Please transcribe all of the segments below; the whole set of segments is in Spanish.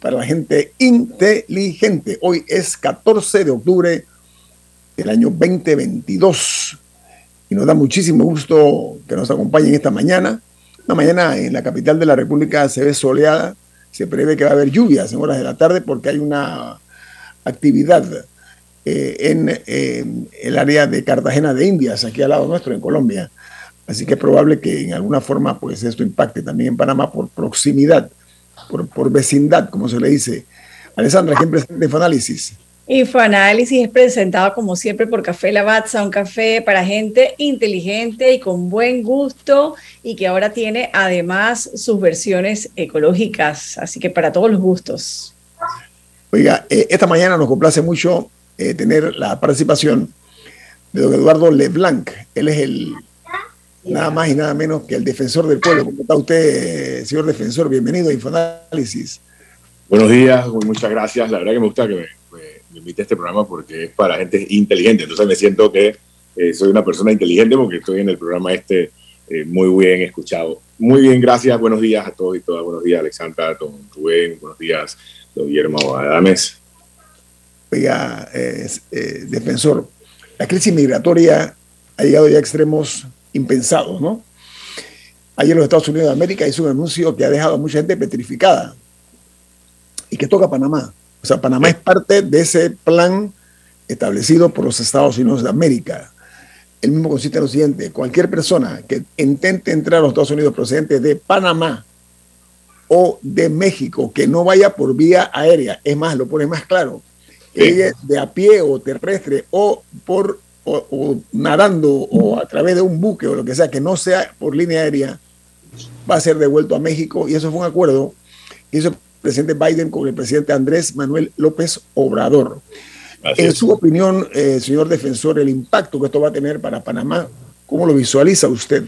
para la gente inteligente. Hoy es 14 de octubre del año 2022 y nos da muchísimo gusto que nos acompañen esta mañana. Una mañana en la capital de la República se ve soleada, se prevé que va a haber lluvias en horas de la tarde porque hay una actividad eh, en eh, el área de Cartagena de Indias, aquí al lado nuestro, en Colombia Así que es probable que en alguna forma pues esto impacte también en Panamá por proximidad, por, por vecindad, como se le dice. Alessandra, ¿quién presenta Infoanálisis? Infoanálisis es presentado como siempre por Café Lavazza, un café para gente inteligente y con buen gusto y que ahora tiene además sus versiones ecológicas, así que para todos los gustos. Oiga, eh, esta mañana nos complace mucho eh, tener la participación de don Eduardo Leblanc. Él es el nada más y nada menos que el defensor del pueblo. ¿Cómo está usted, señor defensor? Bienvenido a Infoanálisis. Buenos días, muchas gracias. La verdad que me gusta que me, invite a este programa porque es para gente inteligente. Entonces me siento que eh, soy una persona inteligente porque estoy en el programa este eh, muy bien escuchado. Muy bien, gracias. Buenos días a todos y todas. Buenos días, Alexandra, don Rubén. Buenos días, don Guillermo Adames. Oiga, eh, defensor, la crisis migratoria ha llegado ya a extremos impensados, ¿no? Ayer los Estados Unidos de América hizo un anuncio que ha dejado a mucha gente petrificada y que toca Panamá. O sea, Panamá es parte de ese plan establecido por los Estados Unidos de América. El mismo consiste en lo siguiente, cualquier persona que intente entrar a los Estados Unidos procedente de Panamá o de México, que no vaya por vía aérea, es más, lo pone más claro, que de a pie o terrestre o por o, nadando o a través de un buque o lo que sea, que no sea por línea aérea, va a ser devuelto a México. Y eso fue un acuerdo que hizo el presidente Biden con el presidente Andrés Manuel López Obrador. en su opinión, eh, señor defensor, el impacto que esto va a tener para Panamá, ¿cómo lo visualiza usted?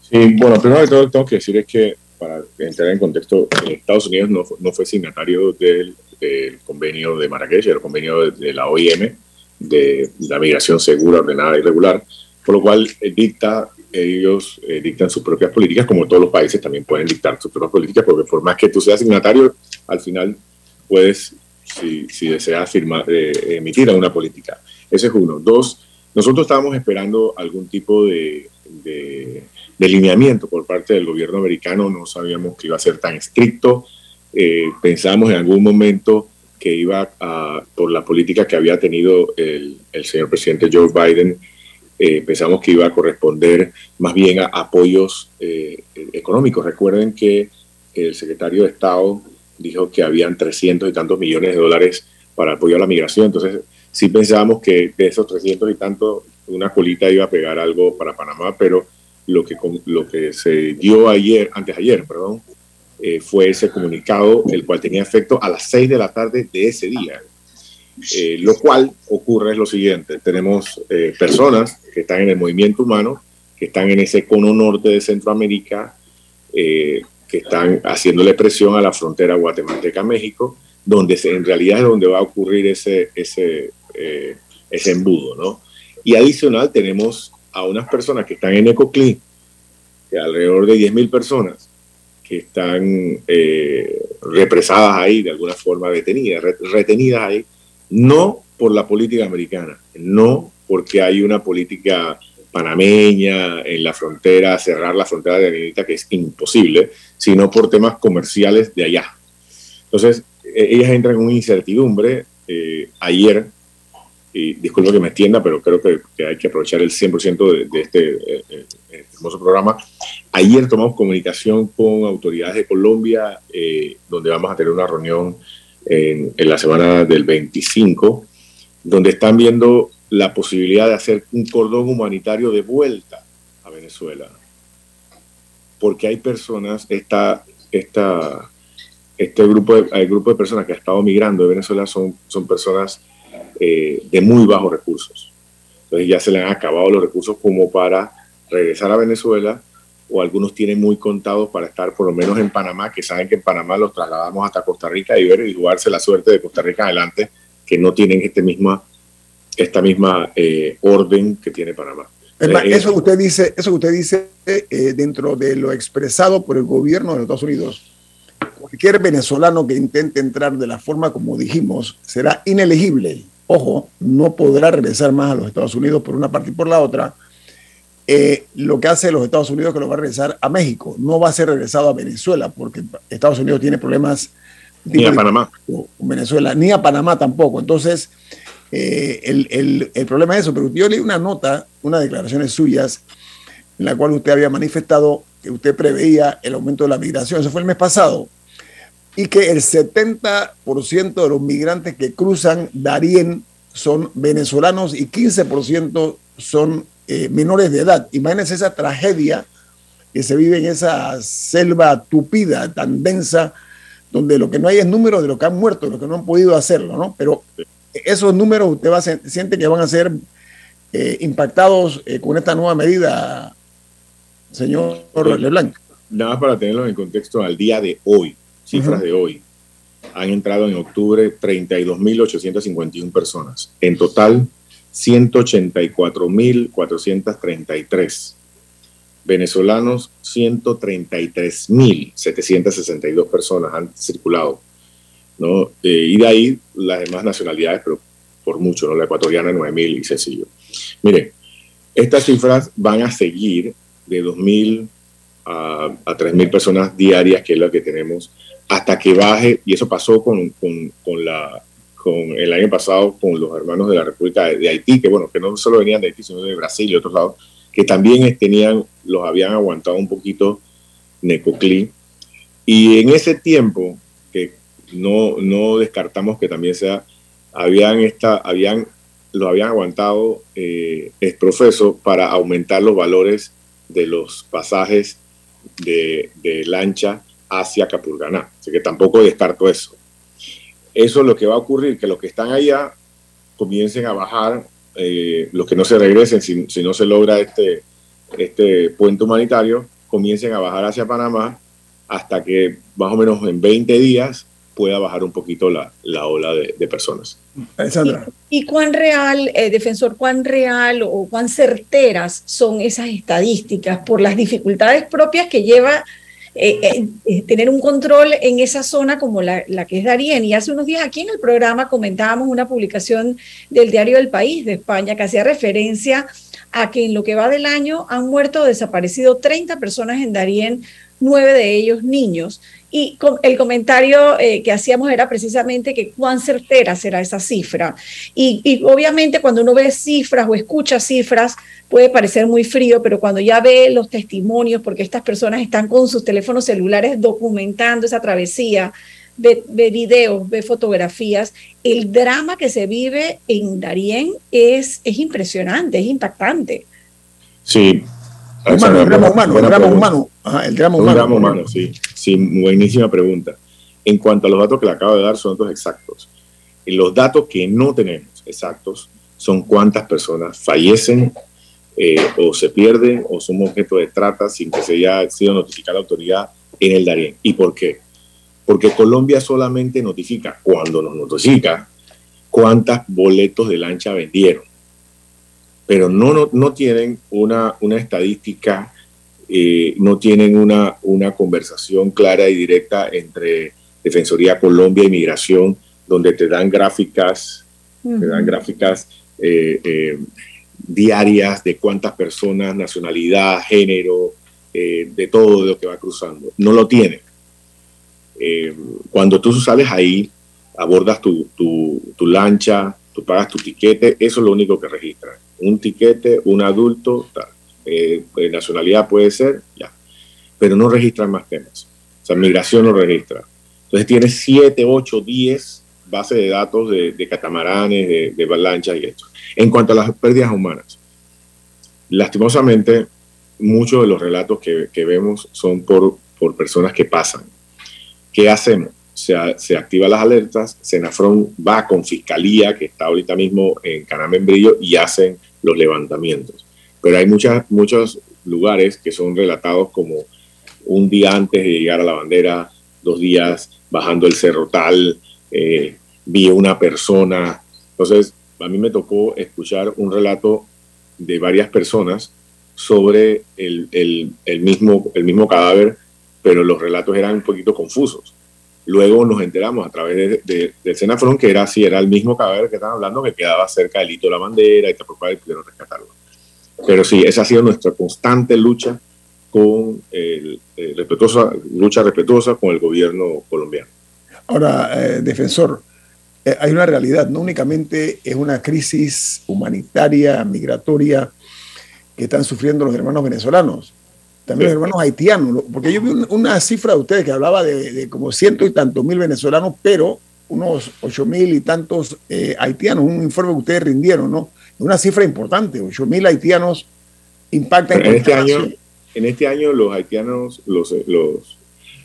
Sí, bueno, primero de todo tengo que decir es que para entrar en contexto, Estados Unidos no, no fue signatario del, convenio de Marrakech, el convenio de la OIM, de la migración segura, ordenada y regular, por lo cual eh, dicta, ellos eh, dictan sus propias políticas, como todos los países también pueden dictar sus propias políticas, porque por más que tú seas signatario, al final puedes, si, deseas firmar, eh, emitir una política. Ese es uno. Dos, nosotros estábamos esperando algún tipo de, de, de lineamiento por parte del gobierno americano, no sabíamos que iba a ser tan estricto, pensábamos en algún momento que iba a, por la política que había tenido el, el señor presidente Joe Biden, eh, pensamos que iba a corresponder más bien a apoyos eh, económicos. Recuerden que el secretario de Estado dijo que habían 300 y tantos millones de dólares para apoyo a la migración. Entonces, sí pensábamos que de esos 300 y tantos, una colita iba a pegar algo para Panamá, pero lo que, lo que se dio ayer, antes ayer, perdón, eh, fue ese comunicado, el cual tenía efecto a las 6 de la tarde de ese día. Eh, lo cual ocurre es lo siguiente, tenemos eh, personas que están en el movimiento humano, que están en ese cono norte de Centroamérica, que están haciéndole presión a la frontera guatemalteca-México, donde en realidad es donde va a ocurrir ese, ese, embudo, ¿no? Y adicional tenemos a unas personas que están en Ecoclí, que alrededor de 10.000 personas, que están eh, represadas ahí, de alguna forma detenidas, retenidas ahí, no por la política americana, no porque hay una política panameña en la frontera, cerrar la frontera de Arenita, que es imposible, sino por temas comerciales de allá. Entonces, e, ellas entran en una incertidumbre. Eh, ayer y disculpo que me extienda, pero creo que, hay que aprovechar el 100% de, este, eh, eh, este, hermoso programa. Ayer tomamos comunicación con autoridades de Colombia, eh, donde vamos a tener una reunión en, la semana del 25, donde están viendo la posibilidad de hacer un cordón humanitario de vuelta a Venezuela. Porque hay personas, este grupo de, el grupo de personas que ha estado migrando de Venezuela son, son personas eh, de muy bajos recursos. Entonces ya se le han acabado los recursos como para regresar a Venezuela o algunos tienen muy contados para estar por lo menos en Panamá, que saben que en Panamá los trasladamos hasta Costa Rica y ver y jugarse la suerte de Costa Rica adelante, que no tienen este misma, esta misma eh, orden que tiene Panamá. Eh, eso que usted dice, eso que usted dice dentro de lo expresado por el gobierno de los Estados Unidos, cualquier venezolano que intente entrar de la forma como dijimos será inelegible ojo, no podrá regresar más a los Estados Unidos por una parte y por la otra. Eh, lo que hace los Estados Unidos es que lo va a regresar a México, no va a ser regresado a Venezuela, porque Estados Unidos tiene problemas. Ni a Panamá. Con Venezuela, ni a Panamá tampoco. Entonces, eh, el, el, problema es eso. Pero yo leí una nota, unas declaraciones suyas, en la cual usted había manifestado que usted preveía el aumento de la migración. Eso fue el mes pasado y que el 70% de los migrantes que cruzan Darién son venezolanos y 15% son eh, menores de edad. Imagínense esa tragedia que se vive en esa selva tupida, tan densa, donde lo que no hay es número de los que han muerto, de los que no han podido hacerlo, ¿no? Pero esos números usted va a siente que van a ser eh, impactados eh, con esta nueva medida, señor Leblanc. Nada más para tenerlo en contexto al día de hoy cifras de hoy, han entrado en octubre 32.851 personas. En total, 184.433. Venezolanos, 133.762 personas han circulado. ¿no? Eh, y de ahí las demás nacionalidades, pero por mucho, ¿no? la ecuatoriana 9.000 y sencillo. Miren, estas cifras van a seguir de 2.000 a, a 3.000 personas diarias, que es lo que tenemos hasta que baje, y eso pasó con, con, con, la, con el año pasado con los hermanos de la República de, Haití, que bueno, que no solo venían de Haití, sino de Brasil y otros lados, que también tenían, los habían aguantado un poquito Necoclí. Y en ese tiempo, que no, no descartamos que también sea, habían, esta, habían lo habían aguantado eh, profeso para aumentar los valores de los pasajes de, de lancha hacia Capurganá. Así que tampoco descarto eso. Eso es lo que va a ocurrir, que los que están allá comiencen a bajar, eh, los que no se regresen, si, si, no se logra este, este puente humanitario, comiencen a bajar hacia Panamá hasta que más o menos en 20 días pueda bajar un poquito la, la ola de, de, personas. ¿Y, cuán real, eh, defensor, cuán real o cuán certeras son esas estadísticas por las dificultades propias que lleva eh, eh, eh, tener un control en esa zona como la, que es Darien. Y hace unos días aquí en el programa comentábamos una publicación del diario El País de España que hacía referencia que en lo que va del año han muerto o desaparecido 30 personas en Darien, nueve de ellos niños. Y el comentario eh, que hacíamos era precisamente que cuán certera será esa cifra. Y, obviamente cuando uno ve cifras o escucha cifras puede parecer muy frío, pero cuando ya ve los testimonios, porque estas personas están con sus teléfonos celulares documentando esa travesía, ve, videos, ve fotografías, el drama que se vive en Darien es, es impresionante, es impactante. Sí, el drama humano, el drama humano. el drama humano. drama humano, sí. Sí, buenísima pregunta. En cuanto a los datos que le acabo de dar, son datos exactos. Y los datos que no tenemos exactos son cuántas personas fallecen eh, o se pierden o son objeto de trata sin que se haya sido notificada la autoridad en el Darién. ¿Y por qué? Porque Colombia solamente notifica, cuando nos notifica, cuántas boletos de lancha vendieron pero no, no, tienen una, una estadística, eh, no tienen una, una conversación clara y directa entre Defensoría Colombia y Migración, donde te dan gráficas, te dan gráficas eh, eh, diarias de cuántas personas, nacionalidad, género, de todo lo que va cruzando. No lo tienen. Cuando tú sales ahí, abordas tu, tu, tu lancha, tú pagas tu tiquete, eso es lo único que registra. Un tiquete, un adulto. Eh, nacionalidad puede ser, ya. Pero no registran más temas. O sea, migración no registra. Entonces tienes 7, 8, 10 bases de datos de, catamaranes, de, de y esto. En cuanto a las pérdidas humanas, lastimosamente, muchos de los relatos que, que vemos son por, por personas que pasan. ¿Qué hacemos? Se, se activan las alertas, Senafron va con Fiscalía, que está ahorita mismo en Canamembrillo, y hacen los levantamientos. Pero hay muchas, muchos lugares que son relatados como un día antes de llegar a la bandera, dos días bajando el cerro tal, eh, vi una persona. Entonces, a mí me tocó escuchar un relato de varias personas sobre el, el, mismo, el mismo cadáver, pero los relatos eran un poquito confusos. Luego nos enteramos a través de, del Senafron que era así, era el mismo cadáver que estaban hablando, que quedaba cerca del hito de la bandera y y pudieron rescatarlo. Pero sí, esa ha sido nuestra constante lucha con el, respetuosa, lucha respetuosa con el gobierno colombiano. Ahora, eh, defensor, eh, hay una realidad, no únicamente es una crisis humanitaria, migratoria, que están sufriendo los hermanos venezolanos, también los hermanos haitianos, porque yo vi una cifra de ustedes que hablaba de, como ciento y tantos mil venezolanos, pero unos ocho mil y tantos eh, haitianos, un informe que ustedes rindieron, ¿no? Una cifra importante, ocho mil haitianos impactan en este año. En este año los haitianos, los, los,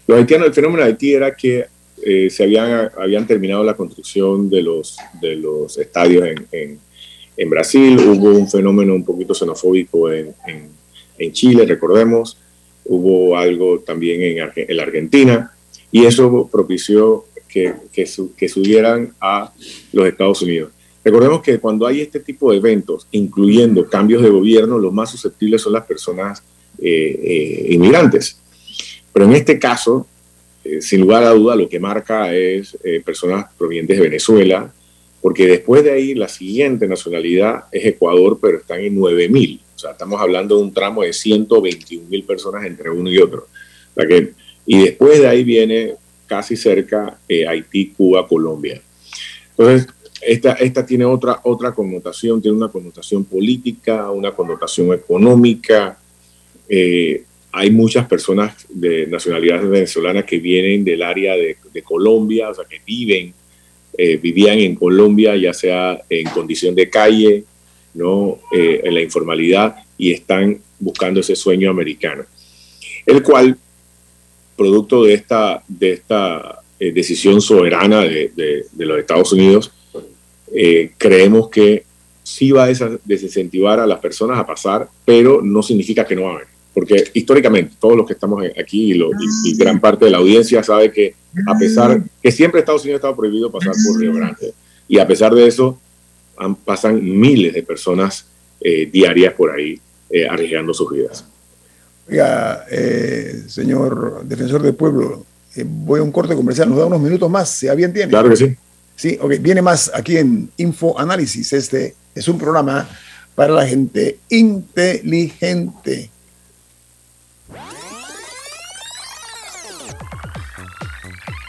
los haitianos, el fenómeno de Haití era que eh, se habían, habían terminado la construcción de los, de los estadios en, en, en Brasil, hubo un fenómeno un poquito xenofóbico en, en Chile, recordemos, hubo algo también en, en, la Argentina, y eso propició que, que, subieran a los Estados Unidos. Recordemos que cuando hay este tipo de eventos, incluyendo cambios de gobierno, los más susceptibles son las personas eh, eh, inmigrantes. Pero en este caso, eh, sin lugar a duda, lo que marca es personas provenientes de Venezuela, porque después de ahí la siguiente nacionalidad es Ecuador, pero están en 9.000. O sea, estamos hablando de un tramo de 121 mil personas entre uno y otro. O sea que, y después de ahí viene casi cerca eh, Haití, Cuba, Colombia. Entonces, esta, esta tiene otra, otra connotación, tiene una connotación política, una connotación económica. Eh, hay muchas personas de nacionalidad venezolana que vienen del área de, Colombia, o sea, que viven, eh, vivían en Colombia, ya sea en condición de calle, ¿no? Eh, en la informalidad, y están buscando ese sueño americano. El cual, producto de esta, de esta eh, decisión soberana de, de, los Estados Unidos, creemos que sí va a desincentivar a las personas a pasar, pero no significa que no va a haber porque históricamente todos los que estamos aquí y, gran parte de la audiencia sabe que a pesar que siempre Estados Unidos ha estado prohibido pasar por Río Grande y a pesar de eso pasan miles de personas eh, diarias por ahí eh, arriesgando sus vidas. Oiga, eh, señor defensor del pueblo, voy a un corte comercial, nos da unos minutos más, si a bien tiene. Claro que sí. Sí, ok, viene más aquí en Info Análisis. Este es un programa para la gente inteligente.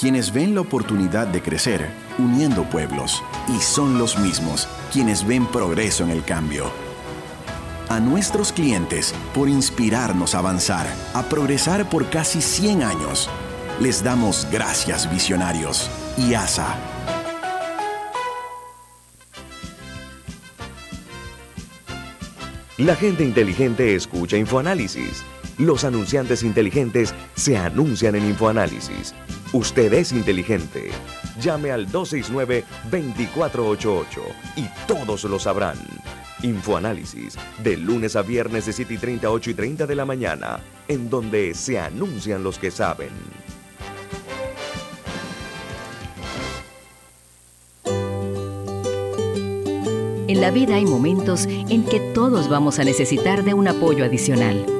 quienes ven la oportunidad de crecer uniendo pueblos y son los mismos quienes ven progreso en el cambio. A nuestros clientes por inspirarnos a avanzar, a progresar por casi 100 años. Les damos gracias visionarios y ASA. La gente inteligente escucha InfoAnálisis. Los anunciantes inteligentes se anuncian en InfoAnálisis. Usted es inteligente. Llame al 269-2488 y todos lo sabrán. Infoanálisis, de lunes a viernes de 7 y 30 8 y 30 de la mañana, en donde se anuncian los que saben. En la vida hay momentos en que todos vamos a necesitar de un apoyo adicional.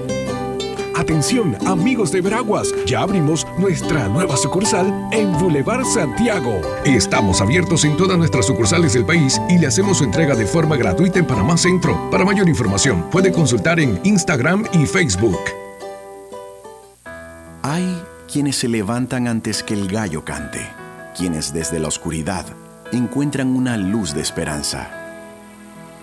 Atención, amigos de Veraguas, ya abrimos nuestra nueva sucursal en Boulevard Santiago. Estamos abiertos en todas nuestras sucursales del país y le hacemos su entrega de forma gratuita en Panamá Centro. Para mayor información, puede consultar en Instagram y Facebook. Hay quienes se levantan antes que el gallo cante, quienes desde la oscuridad encuentran una luz de esperanza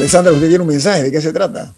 Alessandra, usted tiene un mensaje, ¿de qué se trata?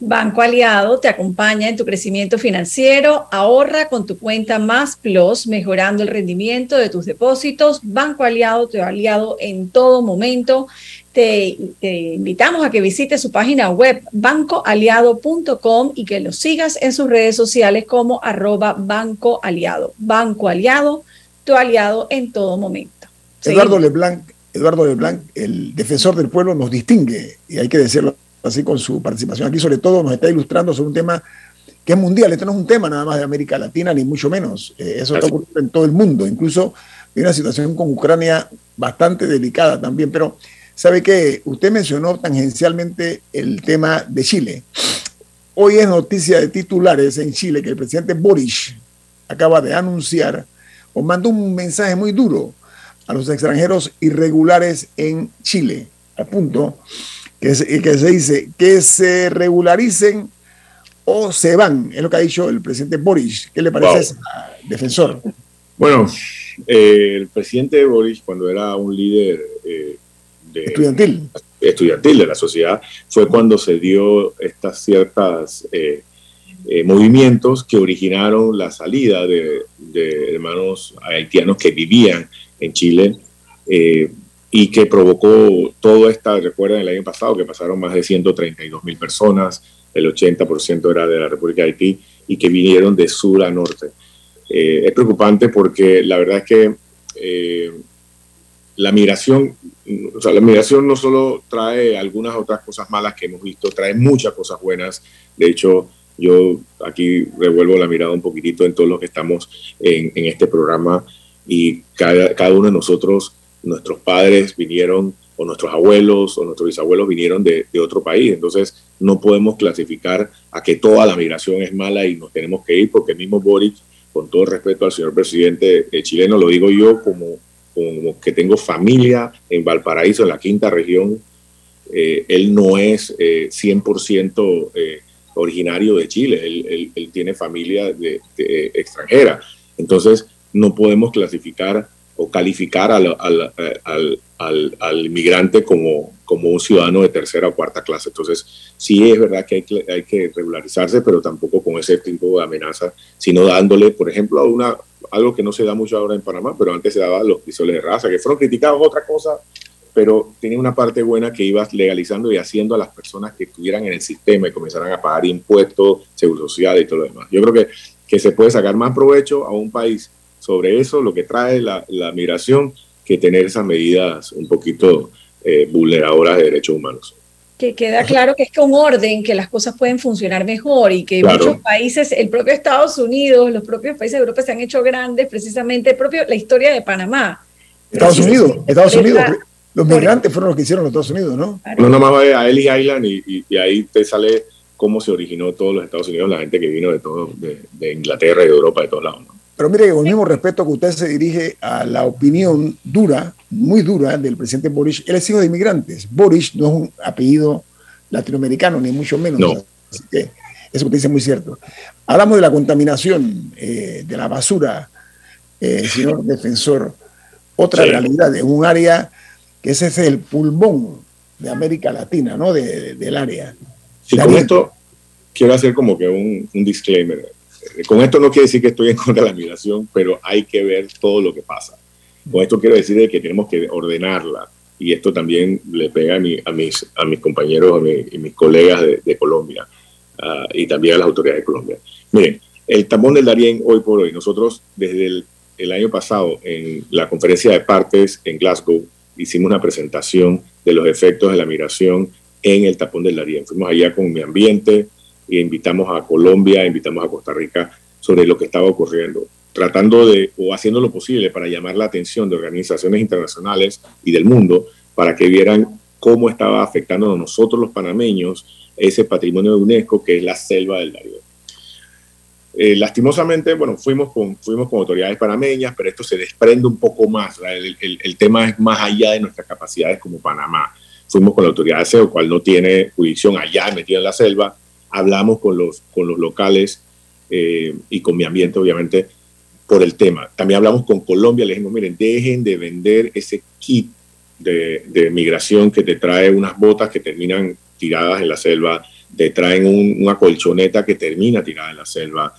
Banco Aliado te acompaña en tu crecimiento financiero. Ahorra con tu cuenta Más Plus, mejorando el rendimiento de tus depósitos. Banco Aliado, te aliado en todo momento. Te, te, invitamos a que visites su página web bancoaliado.com y que lo sigas en sus redes sociales como arroba Banco Aliado. Banco Aliado, tu aliado en todo momento. Eduardo Leblanc Eduardo Leblanc, el defensor del pueblo, nos distingue, y hay que decirlo así con su participación aquí, sobre todo nos está ilustrando sobre un tema que es mundial. Este no es un tema nada más de América Latina, ni mucho menos. Eh, eso está ocurriendo en todo el mundo. Incluso hay una situación con Ucrania bastante delicada también. Pero, ¿sabe qué? Usted mencionó tangencialmente el tema de Chile. Hoy es noticia de titulares en Chile que el presidente Boris acaba de anunciar o mandó un mensaje muy duro a los extranjeros irregulares en Chile, al punto que se, que se dice que se regularicen o se van, es lo que ha dicho el presidente Boris. ¿Qué le parece, wow. defensor? Bueno, eh, el presidente Boris, cuando era un líder eh, de, estudiantil. estudiantil de la sociedad, fue cuando se dio estas ciertas eh, movimientos que originaron la salida de, de hermanos haitianos que vivían en Chile eh, y que provocó toda esta, recuerdan el año pasado que pasaron más de 132 mil personas, el 80% era de la República de Haití y que vinieron de sur a norte. Eh, es preocupante porque la verdad es que eh, la migración, o sea, la migración no solo trae algunas otras cosas malas que hemos visto, trae muchas cosas buenas. De hecho, yo aquí revuelvo la mirada un poquitito en todos los que estamos en este programa y cada, cada uno de nosotros, nuestros padres vinieron, o nuestros abuelos, o nuestros bisabuelos vinieron de, otro país. Entonces, no podemos clasificar a que toda la migración es mala y nos tenemos que ir, porque mismo Boric, con todo respeto al señor presidente chileno, lo digo yo como, como que tengo familia en Valparaíso, en la quinta región, eh, él no es eh, 100% eh, originario de Chile, él, él, tiene familia de, de, extranjera. Entonces, no podemos clasificar o calificar al, al, al, al, al inmigrante como, como un ciudadano de tercera o cuarta clase. Entonces, sí es verdad que hay, que hay que regularizarse, pero tampoco con ese tipo de amenaza, sino dándole, por ejemplo, a una, algo que no se da mucho ahora en Panamá, pero antes se daba los pisoles de raza, que fueron criticados otra cosa, pero tenía una parte buena que ibas legalizando y haciendo a las personas que estuvieran en el sistema y comenzaran a pagar impuestos, seguro social y todo lo demás. Yo creo que, que se puede sacar más provecho a un país sobre eso, lo que trae la, la migración, que tener esas medidas un poquito eh, vulneradoras de derechos humanos. Que queda claro que es con orden que las cosas pueden funcionar mejor y que claro. muchos países, el propio Estados Unidos, los propios países de Europa se han hecho grandes, precisamente el propio, la historia de Panamá. Estados Unidos, Estados Unidos. Los migrantes fueron los que hicieron los Estados Unidos, ¿no? No, nomás va a Ellis Island y, y, y, ahí te sale cómo se originó todos los Estados Unidos, la gente que vino de todo, de, de Inglaterra y de Europa, de todos lados, ¿no? Pero mire, con el mismo respeto que usted se dirige a la opinión dura, muy dura, del presidente Boris, él es hijo de inmigrantes. Boris no es un apellido latinoamericano, ni mucho menos. No. Así que eso que usted dice es muy cierto. Hablamos de la contaminación, eh, de la basura. eh, señor defensor, otra realidad de un área que ese es el pulmón de América Latina, ¿no? del área. Sí, con esto quiero hacer como que un, un, disclaimer. Con esto no quiere decir que estoy en contra de la migración, pero hay que ver todo lo que pasa. Con esto quiero decir que tenemos que ordenarla. Y esto también le pega a, mi, a, mis, a mis compañeros y mis colegas de, Colombia ah, y también a las autoridades de Colombia. Miren, el tambón del Darién hoy por hoy, nosotros desde el, el año pasado en la conferencia de partes en Glasgow hicimos una presentación de los efectos de la migración en el tapón del Darién. Fuimos allá con mi ambiente e invitamos a Colombia, invitamos a Costa Rica sobre lo que estaba ocurriendo, tratando de o haciendo lo posible para llamar la atención de organizaciones internacionales y del mundo para que vieran cómo estaba afectando a nosotros los panameños ese patrimonio de UNESCO que es la selva del Darién. Eh, lastimosamente, bueno, fuimos con, fuimos con autoridades panameñas, pero esto se desprende un poco más. El, tema es más allá de nuestras capacidades como Panamá. Fuimos con la autoridad de SEO, cual no tiene jurisdicción allá metida en la selva. Hablamos con los, con los locales eh, y con mi ambiente, obviamente, por el tema. También hablamos con Colombia, le dijimos, miren, dejen de vender ese kit de, migración que te trae unas botas que terminan tiradas en la selva, te traen una colchoneta que termina tirada en la selva,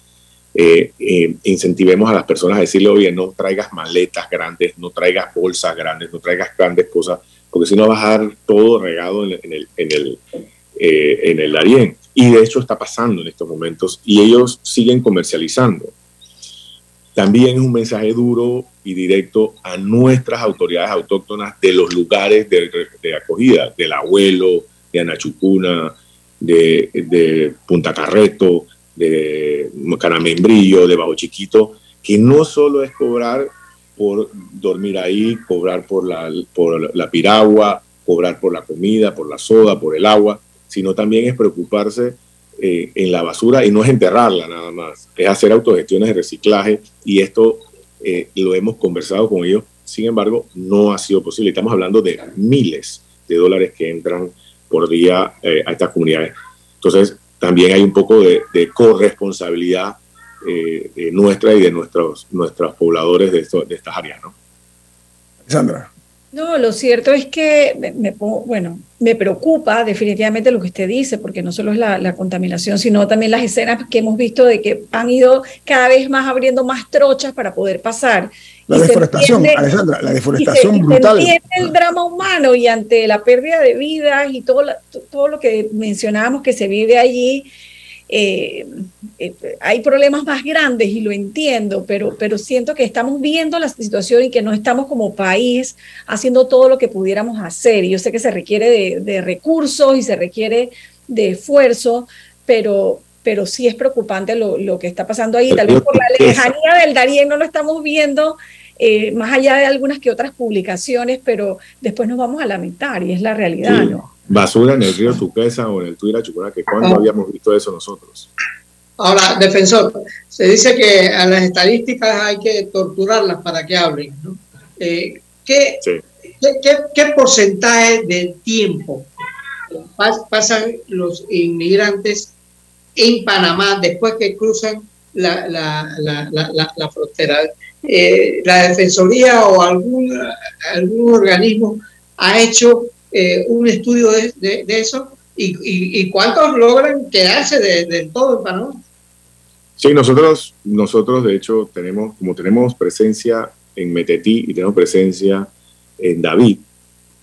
eh, eh, incentivemos a las personas a decirle, oye, no traigas maletas grandes, no traigas bolsas grandes, no traigas grandes cosas, porque si no vas a dejar todo regado en, el, eh, en el Darién. Y de hecho está pasando en estos momentos y ellos siguen comercializando. También es un mensaje duro y directo a nuestras autoridades autóctonas de los lugares de, de acogida, del abuelo, de Anachucuna, de, de Punta Carreto, de Caramembrillo, de Bajo Chiquito, que no solo es cobrar por dormir ahí, cobrar por la, por la piragua, cobrar por la comida, por la soda, por el agua, sino también es preocuparse eh, en la basura y no es enterrarla nada más, es hacer autogestiones de reciclaje y esto eh, lo hemos conversado con ellos, sin embargo no ha sido posible. Estamos hablando de miles de dólares que entran por día eh, a estas comunidades. Entonces, también hay un poco de, corresponsabilidad eh, nuestra y de nuestros, nuestros pobladores de, de estas áreas, ¿no? Sandra. No, lo cierto es que me, bueno, me preocupa definitivamente lo que usted dice, porque no solo es la, contaminación, sino también las escenas que hemos visto de que han ido cada vez más abriendo más trochas para poder pasar. La deforestación, Alessandra, la deforestación brutal. Se el drama humano y ante la pérdida de vidas y todo, todo lo que mencionábamos que se vive allí, eh, eh, hay problemas más grandes y lo entiendo, pero, pero siento que estamos viendo la situación y que no estamos como país haciendo todo lo que pudiéramos hacer. Y yo sé que se requiere de, recursos y se requiere de esfuerzo, pero, pero sí es preocupante lo, lo que está pasando ahí. Tal vez por la lejanía del Darién no lo estamos viendo. Eh, más allá de algunas que otras publicaciones, pero después nos vamos a lamentar y es la realidad, ¿no? Basura en el río Tuquesa o en el Tuira que ¿cuándo habíamos visto eso nosotros? Ahora, defensor, se dice que a las estadísticas hay que torturarlas para que hablen. ¿no? Eh, ¿qué, ¿qué, porcentaje de tiempo pasan los inmigrantes en Panamá después que cruzan la, la, la, la frontera? Eh, ¿La Defensoría o algún, algún organismo ha hecho eh, un estudio de, eso y, cuántos logran quedarse de todo en Panamá. Sí, nosotros, nosotros de hecho tenemos, como tenemos presencia en Metetí y tenemos presencia en David,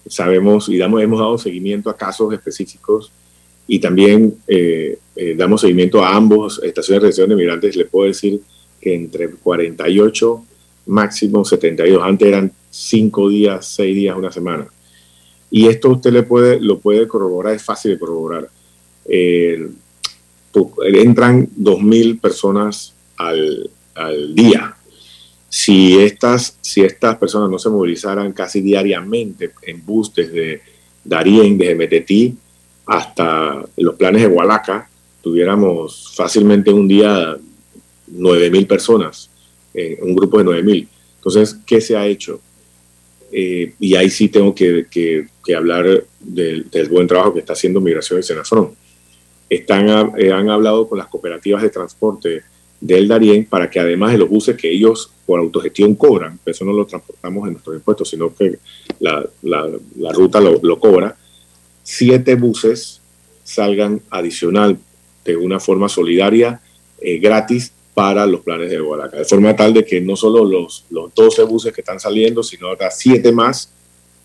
sabemos y damos, hemos dado seguimiento a casos específicos y también eh, eh, damos seguimiento a ambos estaciones de recepción de migrantes. Le puedo decir que entre 48, máximo 72, antes eran 5 días, 6 días, una semana. Y esto usted le puede, lo puede corroborar, es fácil de corroborar. Eh, entran 2.000 personas al, al, día. Si estas, si estas personas no se movilizaran casi diariamente en bus desde Darien, desde Metetí hasta los planes de Hualaca, tuviéramos fácilmente un día 9.000 personas, eh, un grupo de 9.000. Entonces, ¿qué se ha hecho? Eh, y ahí sí tengo que, hablar del, buen trabajo que está haciendo Migración y Senafrón. Están, eh, han hablado con las cooperativas de transporte del Darién para que además de los buses que ellos por autogestión cobran, eso no lo transportamos en nuestros impuestos, sino que la, la, ruta lo, lo, cobra, siete buses salgan adicional de una forma solidaria, eh, gratis, para los planes de Guadalajara. De forma tal de que no solo los, los 12 buses que están saliendo, sino otras siete más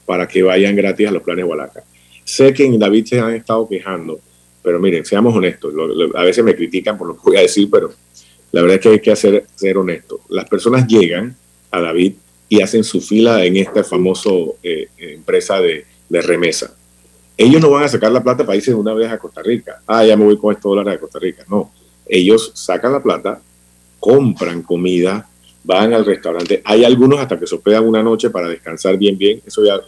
para que vayan gratis a los planes Guadalajara. Sé que en David se han estado quejando, pero miren, seamos honestos. a veces me critican por lo que voy a decir, pero la verdad es que hay que hacer, ser honesto. Las personas llegan a David y hacen su fila en esta famosa eh, empresa de, de, remesa. Ellos no van a sacar la plata para irse de una vez a Costa Rica. Ah, ya me voy con estos dólares a Costa Rica. No. Ellos sacan la plata, compran comida, van al restaurante. Hay algunos hasta que se hospedan una noche para descansar bien, bien. Eso ya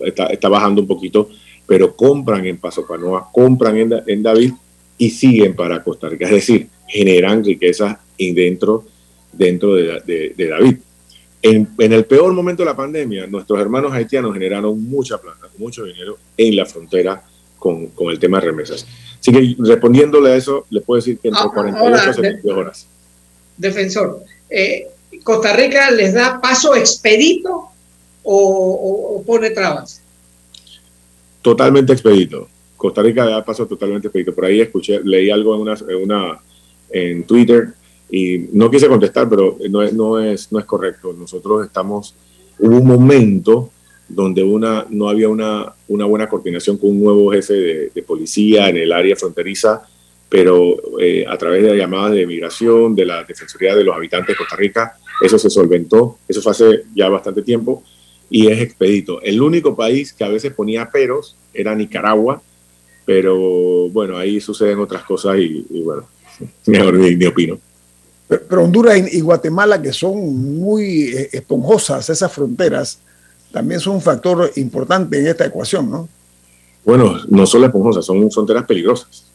está, está bajando un poquito, pero compran en Paso Panoa, compran en, en David y siguen para Costa Rica. Es decir, generan riqueza dentro, dentro de, David. En, el peor momento de la pandemia, nuestros hermanos haitianos generaron mucha plata, mucho dinero en la frontera con, el tema de remesas. Así que respondiéndole a eso, le puedo decir que entre 48 ah, a 72 horas. Defensor, eh, ¿Costa Rica les da paso expedito o, pone trabas? Totalmente expedito. Costa Rica da paso totalmente expedito. Por ahí escuché, leí algo en una, en, una, en Twitter y no quise contestar, pero no es, no es, no es correcto. Nosotros estamos, hubo un momento donde una, no había una, una buena coordinación con un nuevo jefe de, policía en el área fronteriza, pero eh, a través de llamadas de migración, de la Defensoría de los Habitantes de Costa Rica, eso se solventó, eso fue hace ya bastante tiempo y es expedito. El único país que a veces ponía peros era Nicaragua, pero bueno, ahí suceden otras cosas y, bueno, mejor ni opino. Pero, Honduras y, Guatemala, que son muy eh, esponjosas esas fronteras, también son un factor importante en esta ecuación, ¿no? Bueno, no solo esponjosas, son fronteras peligrosas.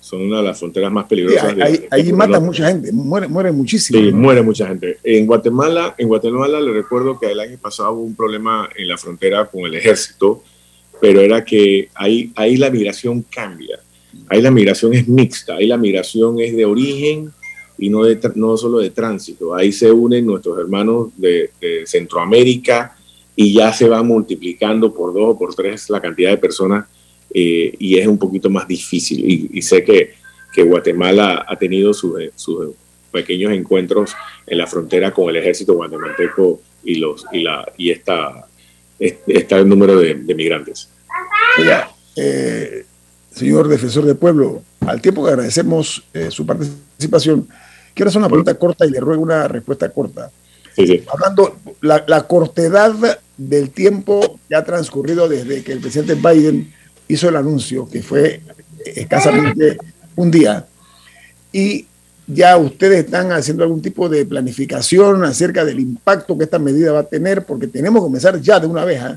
Son una de las fronteras más peligrosas. ahí, matan mucha gente, muere, muere muchísimo. Sí, muere mucha gente. En Guatemala, en Guatemala le recuerdo que el año pasado hubo un problema en la frontera con el ejército, pero era que ahí, ahí la migración cambia. Ahí la migración es mixta, ahí la migración es de origen y no, de, no solo de tránsito. Ahí se unen nuestros hermanos de, Centroamérica y ya se va multiplicando por dos o por tres la cantidad de personas eh, y es un poquito más difícil. Y, sé que, que, Guatemala ha tenido sus, sus, pequeños encuentros en la frontera con el ejército guatemalteco y, los, y, la, y esta, está el número de, migrantes. Eh, señor defensor del pueblo, al tiempo que agradecemos eh, su participación, Quiero hacer una pregunta corta y le ruego una respuesta corta. Hablando, la, la, cortedad del tiempo que ha transcurrido desde que el presidente Biden hizo el anuncio, que fue escasamente un día, y ya ustedes están haciendo algún tipo de planificación acerca del impacto que esta medida va a tener, porque tenemos que comenzar ya de una vez. ¿eh?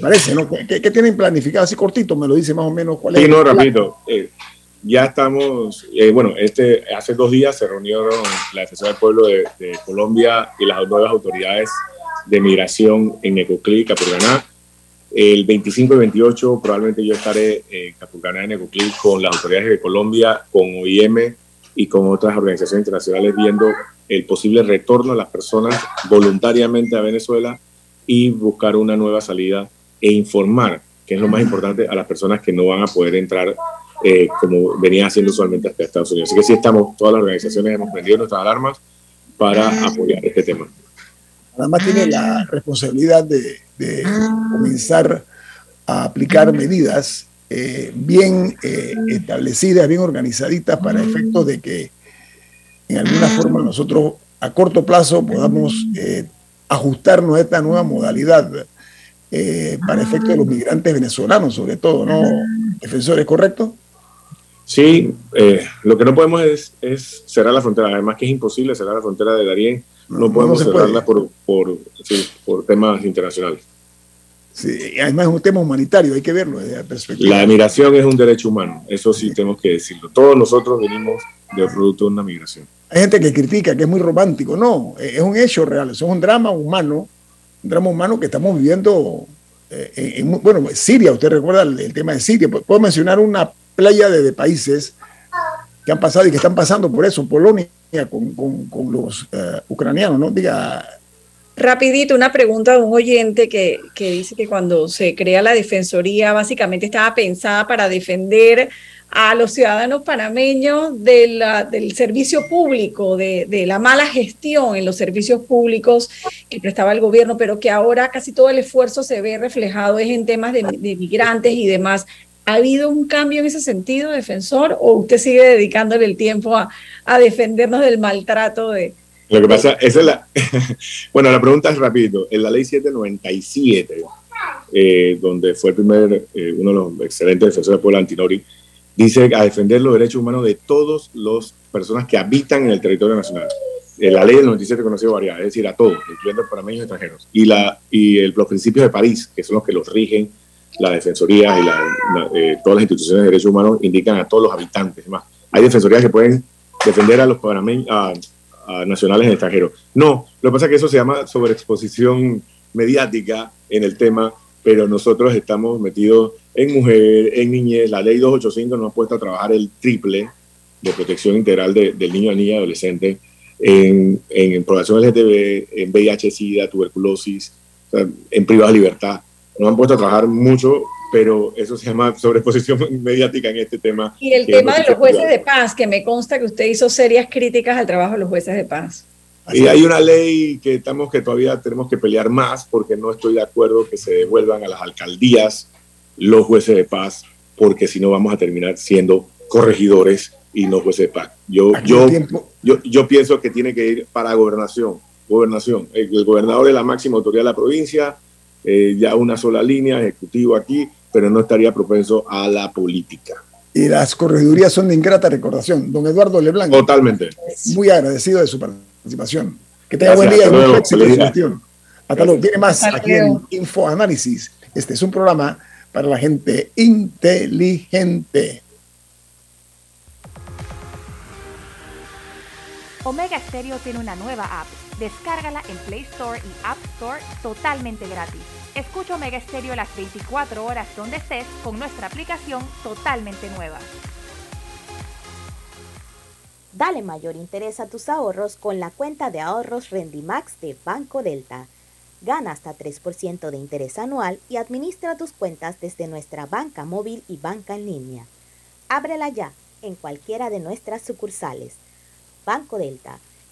Parece, ¿no? ¿Qué, tienen planificado? Así cortito, me lo dice más o menos cuál es. Sí, no, repito. Eh, ya estamos, eh, bueno, este, hace dos días se reunieron la Defensa del Pueblo de, Colombia y las nuevas autoridades de migración en Necoclí y Capurganá. El 25 y 28 probablemente yo estaré Capurganá, en Necoclí, con las autoridades de Colombia, con OIM y con otras organizaciones internacionales viendo el posible retorno de las personas voluntariamente a Venezuela y buscar una nueva salida e informar, que es lo más importante, a las personas que no van a poder entrar eh, como venía haciendo usualmente hasta Estados Unidos. Así que sí estamos, todas las organizaciones hemos prendido nuestras alarmas para apoyar este tema. Además tiene la responsabilidad de, comenzar a aplicar medidas eh, bien eh, establecidas, bien organizaditas para efectos de que en alguna forma nosotros a corto plazo podamos ajustarnos a esta nueva modalidad para efectos de los migrantes venezolanos, sobre todo, ¿no? Defensores, ¿correcto? Sí, eh, lo que no podemos es, cerrar la frontera, además que es imposible cerrar la frontera de Darién, no, podemos cerrarla por, por, temas internacionales. Sí, además es un tema humanitario, hay que verlo desde la perspectiva. La migración es un derecho humano, eso sí tenemos que decirlo. Todos nosotros venimos de producto de una migración. Hay gente que critica que es muy romántico, no, es un hecho real, es un drama humano, un drama humano que estamos viviendo eh, en, bueno, Siria, usted recuerda el, tema de Siria, puedo mencionar una playa de, países que han pasado y que están pasando por eso. Polonia, con, los eh, ucranianos, ¿no? Diga. Rapidito, una pregunta de un oyente que, que dice que cuando se crea la Defensoría, básicamente estaba pensada para defender a los ciudadanos panameños de del servicio público, de, de, la mala gestión en los servicios públicos que prestaba el gobierno, pero que ahora casi todo el esfuerzo se ve reflejado es en temas de migrantes y demás. ¿Ha habido un cambio en ese sentido, defensor, o usted sigue dedicándole el tiempo a, a defendernos del maltrato de... Lo que pasa, esa es la... bueno, la pregunta es rapidito. En la ley 797, eh, donde fue el primer, eh, uno de los excelentes defensores de pueblo Antinori, dice a defender los derechos humanos de todas las personas que habitan en el territorio nacional. En la ley del 97 conoció varias, es decir, a todos, incluyendo panameños y extranjeros. Y, la, y el, los principios de París, que son los que los rigen la Defensoría y la, eh, todas las instituciones de derechos humanos indican a todos los habitantes. Más, hay defensorías que pueden defender a los panameños, a, nacionales extranjeros. No, lo que pasa es que eso se llama sobreexposición mediática en el tema, pero nosotros estamos metidos en mujer, en niñez. La ley 285 nos ha puesto a trabajar el triple de protección integral del niño, niña, adolescente, en, en población LGTB, en VIH, SIDA, tuberculosis, en privada libertad nos han puesto a trabajar mucho, pero eso se llama sobreexposición mediática en este tema. Y el tema de los jueces de paz, que me consta que usted hizo serias críticas al trabajo de los jueces de paz. Y hay una ley que estamos que todavía tenemos que pelear más porque no estoy de acuerdo que se devuelvan a las alcaldías los jueces de paz, porque si no vamos a terminar siendo corregidores y no jueces de paz. Yo, yo, yo, yo pienso que tiene que ir para gobernación. Gobernación. El, gobernador es la máxima autoridad de la provincia, eh, ya una sola línea, ejecutivo aquí, pero no estaría propenso a la política. Y las corredurías son de ingrata recordación. Don Eduardo Leblanc. Totalmente. Muy agradecido de su participación. Que tenga buen día y mucho éxito en gestión. Hasta luego. Viene más aquí en Infoanálisis. Este es un programa para la gente inteligente. Omega Stereo tiene una nueva app. Descárgala en Play Store y App Store totalmente gratis. Escucha Omega Stereo las 24 horas donde estés con nuestra aplicación totalmente nueva. Dale mayor interés a tus ahorros con la cuenta de ahorros Rendimax de Banco Delta. Gana hasta 3% de interés anual y administra tus cuentas desde nuestra banca móvil y banca en línea. Ábrela ya en cualquiera de nuestras sucursales. Banco Delta,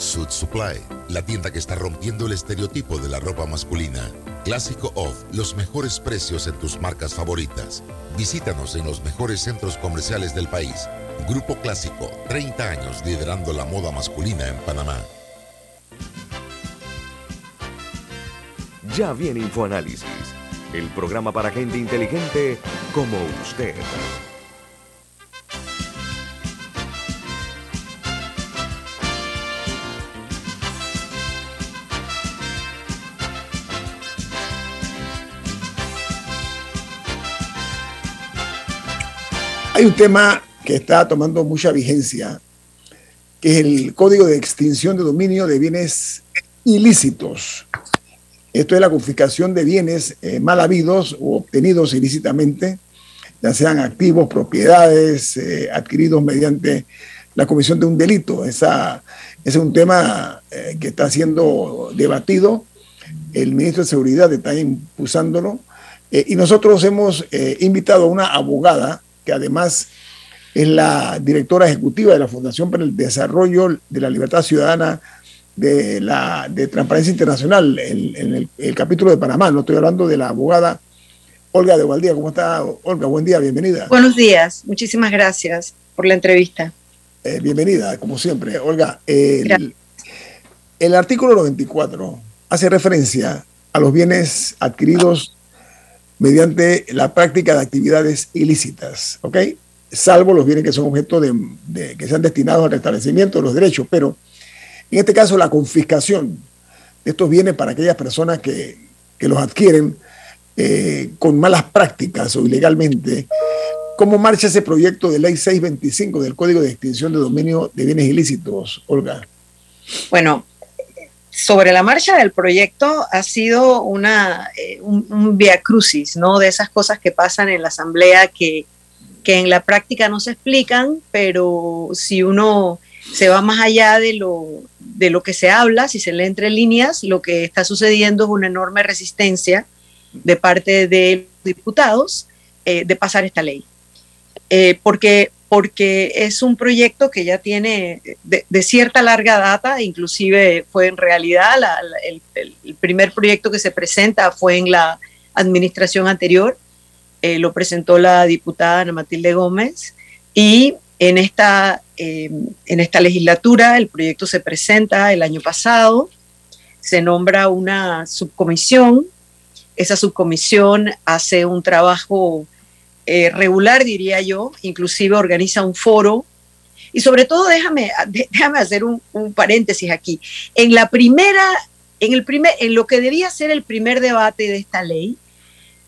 Suit Supply, la tienda que está rompiendo el estereotipo de la ropa masculina. Clásico Off, los mejores precios en tus marcas favoritas. Visítanos en los mejores centros comerciales del país. Grupo Clásico, 30 años liderando la moda masculina en Panamá. Ya viene InfoAnálisis, el programa para gente inteligente como usted. Hay un tema que está tomando mucha vigencia, que es el Código de Extinción de Dominio de Bienes Ilícitos. Esto es la confiscación de bienes eh, mal habidos o obtenidos ilícitamente, ya sean activos, propiedades, eh, adquiridos mediante la comisión de un delito. Esa, es un tema eh, que está siendo debatido. El ministro de Seguridad está impulsándolo. y nosotros hemos invitado a una abogada que además es la directora ejecutiva de la Fundación para el Desarrollo de la Libertad Ciudadana de, la, de Transparencia Internacional, en, el, capítulo de Panamá. No estoy hablando de la abogada Olga de Valdía. ¿Cómo está, Olga? Buen día, bienvenida. Buenos días, muchísimas gracias por la entrevista. Eh, bienvenida, como siempre. Olga, el, el artículo 94 hace referencia a los bienes adquiridos mediante la práctica de actividades ilícitas, ¿ok? Salvo los bienes que son objeto de, que sean destinados al restablecimiento de los derechos, pero en este caso la confiscación de estos bienes para aquellas personas que, que los adquieren eh, con malas prácticas o ilegalmente. ¿Cómo marcha ese proyecto de ley 625 del Código de Extinción de Dominio de Bienes Ilícitos, Olga? Bueno, sobre la marcha del proyecto ha sido una, eh, un, via crucis, ¿no? De esas cosas que pasan en la asamblea que, que en la práctica no se explican, pero si uno se va más allá de lo, de lo que se habla, si se lee entre líneas, lo que está sucediendo es una enorme resistencia de parte de los diputados eh, de pasar esta ley. Eh, porque, porque es un proyecto que ya tiene de, cierta larga data, inclusive fue en realidad el, primer proyecto que se presenta fue en la administración anterior, eh, lo presentó la diputada Ana Matilde Gómez y en esta, en esta legislatura el proyecto se presenta el año pasado, se nombra una subcomisión esa subcomisión hace un trabajo eh, regular, diría yo, inclusive organiza un foro. Y sobre todo, déjame, déjame hacer un, paréntesis aquí. En la primera, en, el primer, en lo que debía ser el primer debate de esta ley,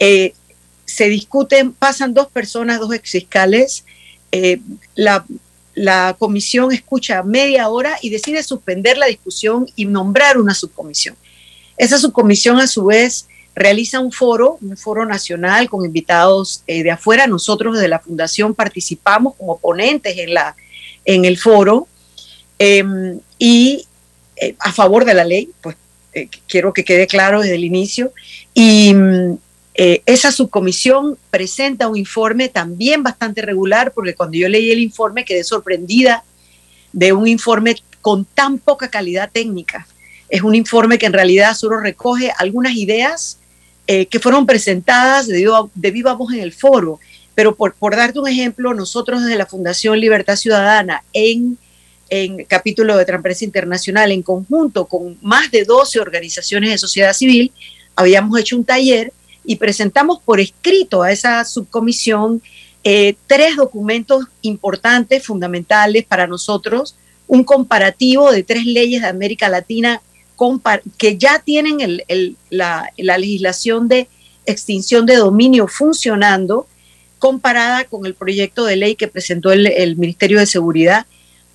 eh, se discuten, pasan dos personas, dos exfiscales, eh, la, la comisión escucha media hora y decide suspender la discusión y nombrar una subcomisión. Esa subcomisión, a su vez, realiza un foro, un foro nacional con invitados eh, de afuera. Nosotros desde la Fundación participamos como ponentes en, la, en el foro em, y eh, a favor de la ley, pues eh, quiero que quede claro desde el inicio. Y mm, esa subcomisión presenta un informe también bastante regular, porque cuando yo leí el informe quedé sorprendida de un informe con tan poca calidad técnica. Es un informe que en realidad solo recoge algunas ideas eh, que fueron presentadas de, de, viva voz en el foro. Pero por, por darte un ejemplo, nosotros desde la Fundación Libertad Ciudadana, en, en capítulo de Transparencia Internacional, en conjunto con más de 12 organizaciones de sociedad civil, habíamos hecho un taller y presentamos por escrito a esa subcomisión eh, tres documentos importantes, fundamentales para nosotros, un comparativo de tres leyes de América Latina que ya tienen la, legislación de extinción de dominio funcionando comparada con el proyecto de ley que presentó el, Ministerio de Seguridad,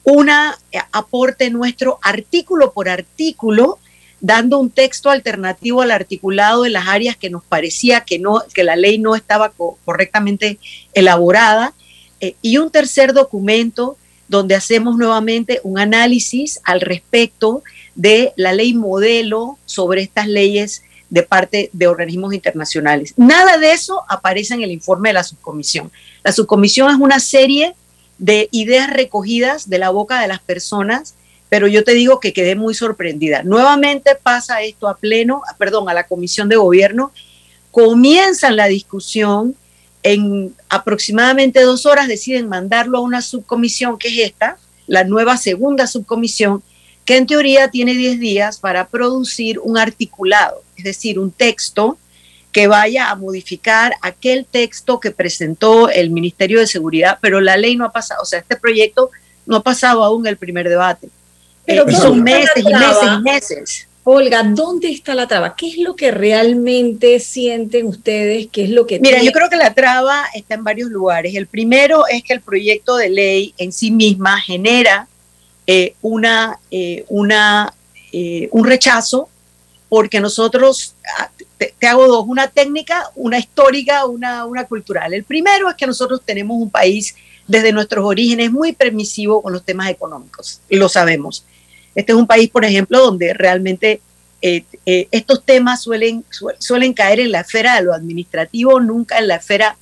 una eh, aporte nuestro artículo por artículo, dando un texto alternativo al articulado de las áreas que nos parecía que, no, que la ley no estaba correctamente elaborada, eh, y un tercer documento donde hacemos nuevamente un análisis al respecto de la ley modelo sobre estas leyes de parte de organismos internacionales. Nada de eso aparece en el informe de la subcomisión. La subcomisión es una serie de ideas recogidas de la boca de las personas, pero yo te digo que quedé muy sorprendida. Nuevamente pasa esto a pleno, perdón, a la comisión de gobierno, comienzan la discusión, en aproximadamente dos horas deciden mandarlo a una subcomisión que es esta, la nueva segunda subcomisión, que en teoría tiene 10 días para producir un articulado, es decir, un texto que vaya a modificar aquel texto que presentó el Ministerio de Seguridad, pero la ley no ha pasado, o sea, este proyecto no ha pasado aún el primer debate. Pero eh, son meses y meses y meses. Olga, ¿dónde está la traba? ¿Qué es lo que realmente sienten ustedes? ¿Qué es lo que... Mira, yo creo que la traba está en varios lugares. El primero es que el proyecto de ley en sí misma genera eh, una, eh, eh, un rechazo, porque nosotros, ah, te, hago dos, una técnica, una histórica, una, cultural. El primero es que nosotros tenemos un país desde nuestros orígenes muy permisivo con los temas económicos, lo sabemos. Este es un país, por ejemplo, donde realmente estos temas suelen, suelen caer en la esfera de lo administrativo, nunca en la esfera,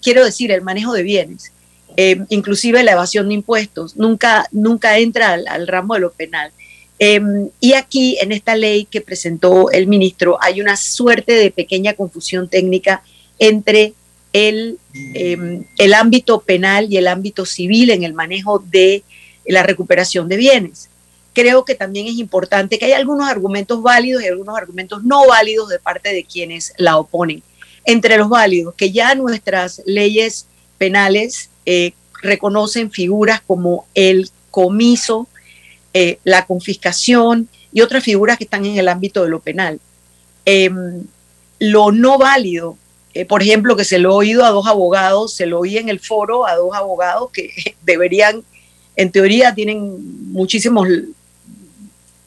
quiero decir, el manejo de bienes. Eh, inclusive la evasión de impuestos, nunca, nunca entra al, ramo de lo penal. Em, y aquí, en esta ley que presentó el ministro, hay una suerte de pequeña confusión técnica entre el, em, el ámbito penal y el ámbito civil en el manejo de la recuperación de bienes. Creo que también es importante que hay algunos argumentos válidos y algunos argumentos no válidos de parte de quienes la oponen. Entre los válidos, que ya nuestras leyes penales eh, reconocen figuras como el comiso, eh, la confiscación y otras figuras que están en el ámbito de lo penal. Em, lo no válido, eh, por ejemplo, que se lo he oído a dos abogados, se lo oí en el foro a dos abogados que deberían, en teoría, tienen muchísimos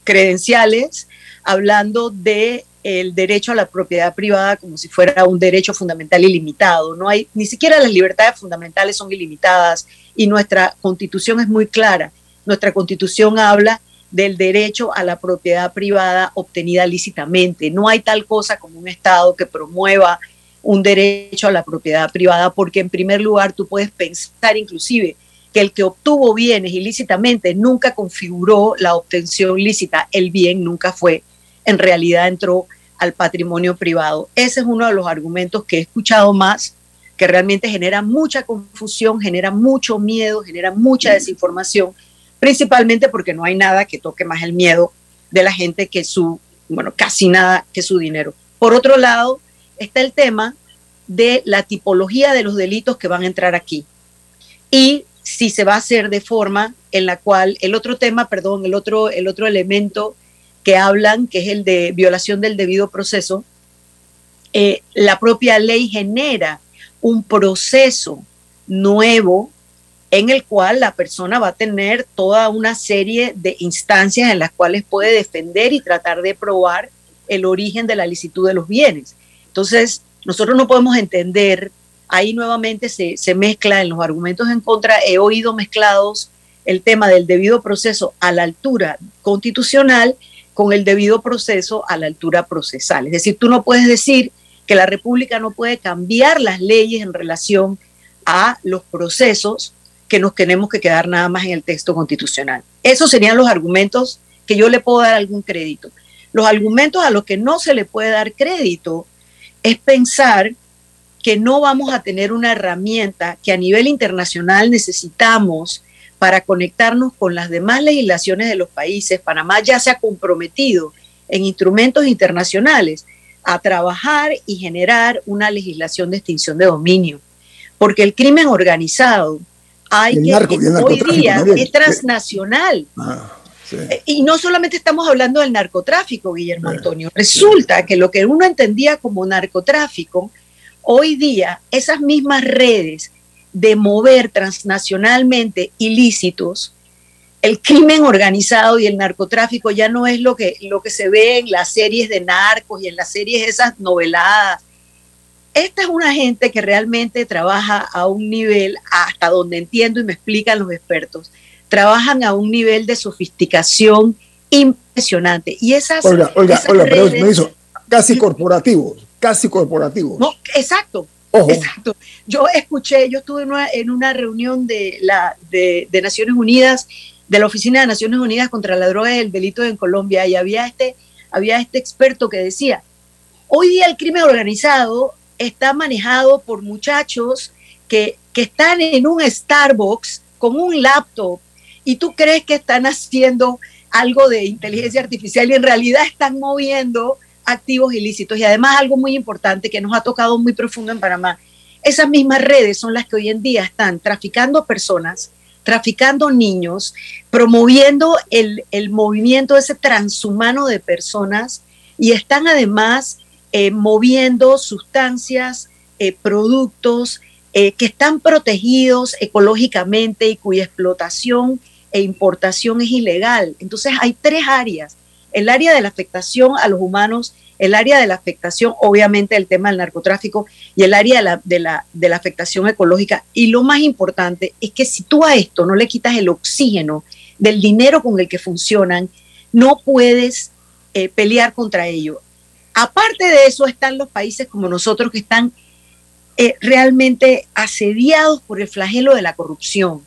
credenciales hablando de el derecho a la propiedad privada como si fuera un derecho fundamental ilimitado. No hay ni siquiera las libertades fundamentales son ilimitadas y nuestra constitución es muy clara. Nuestra constitución habla del derecho a la propiedad privada obtenida lícitamente. No hay tal cosa como un Estado que promueva un derecho a la propiedad privada porque en primer lugar tú puedes pensar inclusive que el que obtuvo bienes ilícitamente nunca configuró la obtención lícita, el bien nunca fue, en realidad entró al patrimonio privado. Ese es uno de los argumentos que he escuchado más, que realmente genera mucha confusión, genera mucho miedo, genera mucha desinformación, principalmente porque no hay nada que toque más el miedo de la gente que su, bueno, casi nada que su dinero. Por otro lado, está el tema de la tipología de los delitos que van a entrar aquí. Y si se va a hacer de forma en la cual el otro tema, perdón, el otro, el otro elemento que hablan, que es el de violación del debido proceso, eh, la propia ley genera un proceso nuevo en el cual la persona va a tener toda una serie de instancias en las cuales puede defender y tratar de probar el origen de la licitud de los bienes. Entonces, nosotros no podemos entender ahí nuevamente se, se mezcla en los argumentos en contra, he oído mezclados el tema del debido proceso a la altura constitucional con el debido proceso a la altura procesal. Es decir, tú no puedes decir que la República no puede cambiar las leyes en relación a los procesos que nos tenemos que quedar nada más en el texto constitucional. Esos serían los argumentos que yo le puedo dar algún crédito. Los argumentos a los que no se le puede dar crédito es pensar que no vamos a tener una herramienta que a nivel internacional necesitamos para conectarnos con las demás legislaciones de los países. Panamá ya se ha comprometido en instrumentos internacionales a trabajar y generar una legislación de extinción de dominio, porque el crimen organizado hay que hoy día es transnacional. Ah, y no solamente estamos hablando del narcotráfico, Guillermo Antonio. Resulta que lo que uno entendía como narcotráfico Hoy día, esas mismas redes de mover transnacionalmente ilícitos, el crimen organizado y el narcotráfico ya no es lo que, lo que se ve en las series de narcos y en las series esas noveladas. Esta es una gente que realmente trabaja a un nivel, hasta donde entiendo y me explican los expertos, trabajan a un nivel de sofisticación impresionante. Y esas. Oiga, oiga, pero me hizo casi corporativos casi corporativo. No, exacto. Exacto. Yo escuché, yo estuve en una, reunión de, la, de, Naciones Unidas, de la Oficina de Naciones Unidas contra la Droga y el Delito en Colombia, y había este, había este experto que decía, hoy día el crimen organizado está manejado por muchachos que, que están en un Starbucks con un laptop y tú crees que están haciendo algo de inteligencia artificial y en realidad están moviendo activos ilícitos. Y además algo muy importante que nos ha tocado muy profundo en Panamá, esas mismas redes son las que hoy en día están traficando personas, traficando niños, promoviendo el, el movimiento ese transhumano de personas y están además eh, moviendo sustancias, eh, productos eh, que están protegidos ecológicamente y cuya explotación e importación es ilegal. Entonces hay tres áreas el área de la afectación a los humanos, el área de la afectación, obviamente, el tema del narcotráfico y el área de la, de la, de la afectación ecológica. Y lo más importante es que si tú a esto no le quitas el oxígeno del dinero con el que funcionan, no puedes eh, pelear contra ello. Aparte de eso están los países como nosotros que están eh, realmente asediados por el flagelo de la corrupción.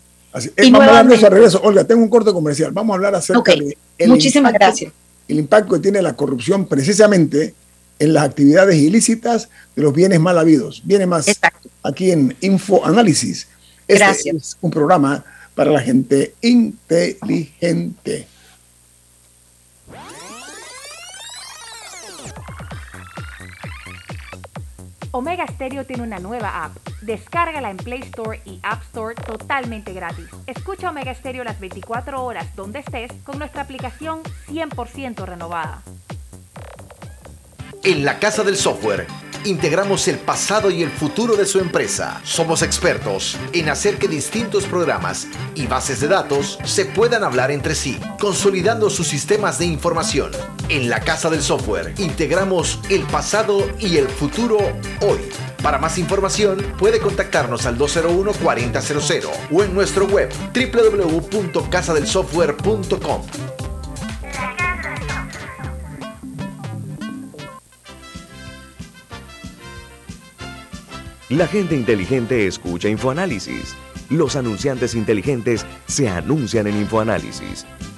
y vamos a hablar de eso regreso. Olga, tengo un corte comercial. Vamos a hablar acerca de... Muchísimas gracias el impacto que tiene la corrupción precisamente en las actividades ilícitas de los bienes mal habidos. Viene más aquí en Info Análisis. Este Gracias. es un programa para la gente inteligente. Omega Stereo tiene una nueva app. Descárgala en Play Store y App Store totalmente gratis. Escucha Omega Stereo las 24 horas donde estés con nuestra aplicación 100% renovada. En la Casa del Software integramos el pasado y el futuro de su empresa. Somos expertos en hacer que distintos programas y bases de datos se puedan hablar entre sí, consolidando sus sistemas de información. En la Casa del Software integramos el pasado y el futuro hoy. Para más información puede contactarnos al 201-4000 o en nuestro web www.casadelsoftware.com. La gente inteligente escucha InfoAnálisis. Los anunciantes inteligentes se anuncian en InfoAnálisis.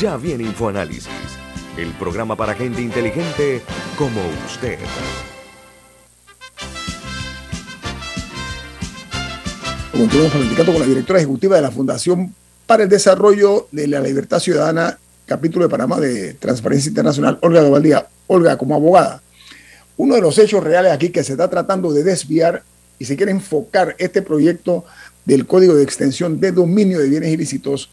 Ya viene InfoAnálisis, el programa para gente inteligente como usted. Continuamos platicando con la directora ejecutiva de la Fundación para el Desarrollo de la Libertad Ciudadana, capítulo de Panamá de Transparencia Internacional, Olga Gabaldía. Olga, como abogada, uno de los hechos reales aquí que se está tratando de desviar y se quiere enfocar este proyecto del Código de Extensión de Dominio de Bienes Ilícitos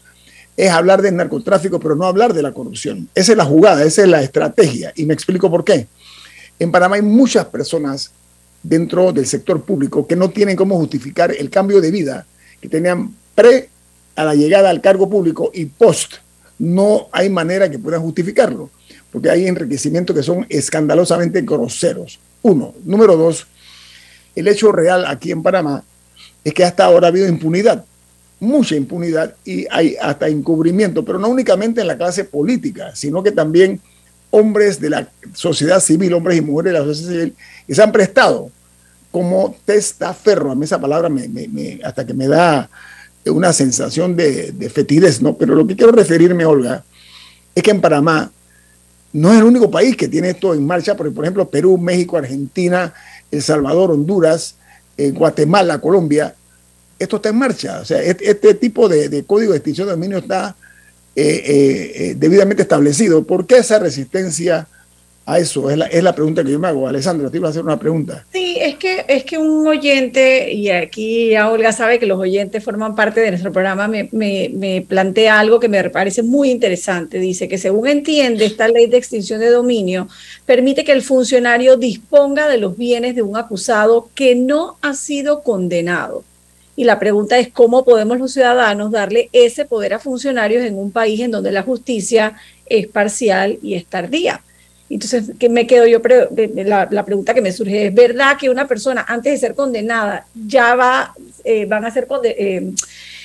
es hablar del narcotráfico, pero no hablar de la corrupción. Esa es la jugada, esa es la estrategia. Y me explico por qué. En Panamá hay muchas personas dentro del sector público que no tienen cómo justificar el cambio de vida que tenían pre a la llegada al cargo público y post. No hay manera que puedan justificarlo, porque hay enriquecimientos que son escandalosamente groseros. Uno. Número dos, el hecho real aquí en Panamá es que hasta ahora ha habido impunidad mucha impunidad y hay hasta encubrimiento, pero no únicamente en la clase política, sino que también hombres de la sociedad civil, hombres y mujeres de la sociedad civil, que se han prestado como testaferro. A mí esa palabra me, me, hasta que me da una sensación de, de fetidez, ¿no? Pero lo que quiero referirme, Olga, es que en Panamá no es el único país que tiene esto en marcha, porque por ejemplo Perú, México, Argentina, El Salvador, Honduras, eh, Guatemala, Colombia, esto está en marcha. O sea, este, este tipo de, código de extinción de dominio está eh, eh, eh, debidamente establecido. ¿Por qué esa resistencia a eso? Es la, es la pregunta que yo me hago. Alessandra, te iba a hacer una pregunta. Sí, es que, es que un oyente, y aquí ya Olga sabe que los oyentes forman parte de nuestro programa, me, me, me plantea algo que me parece muy interesante. Dice que según entiende, esta ley de extinción de dominio permite que el funcionario disponga de los bienes de un acusado que no ha sido condenado. Y la pregunta es cómo podemos los ciudadanos darle ese poder a funcionarios en un país en donde la justicia es parcial y es tardía. Entonces, ¿qué me quedo yo? La, la, pregunta que me surge es, ¿verdad que una persona antes de ser condenada ya va, eh, van a ser eh,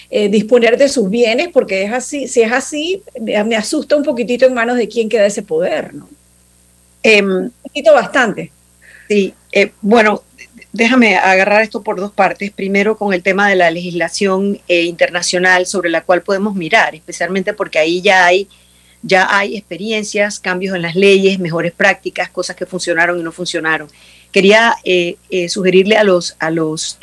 eh, disponer de sus bienes? Porque es así, si es así, me asusta un poquitito en manos de quién queda ese poder, ¿no? Eh, un poquito bastante. Sí, bueno, déjame agarrar esto por dos partes. Primero con el tema de la legislación eh, internacional sobre la cual podemos mirar, especialmente porque ahí ya hay ya hay experiencias, cambios en las leyes, mejores prácticas, cosas que funcionaron y no funcionaron. Quería eh, eh, sugerirle a los, a los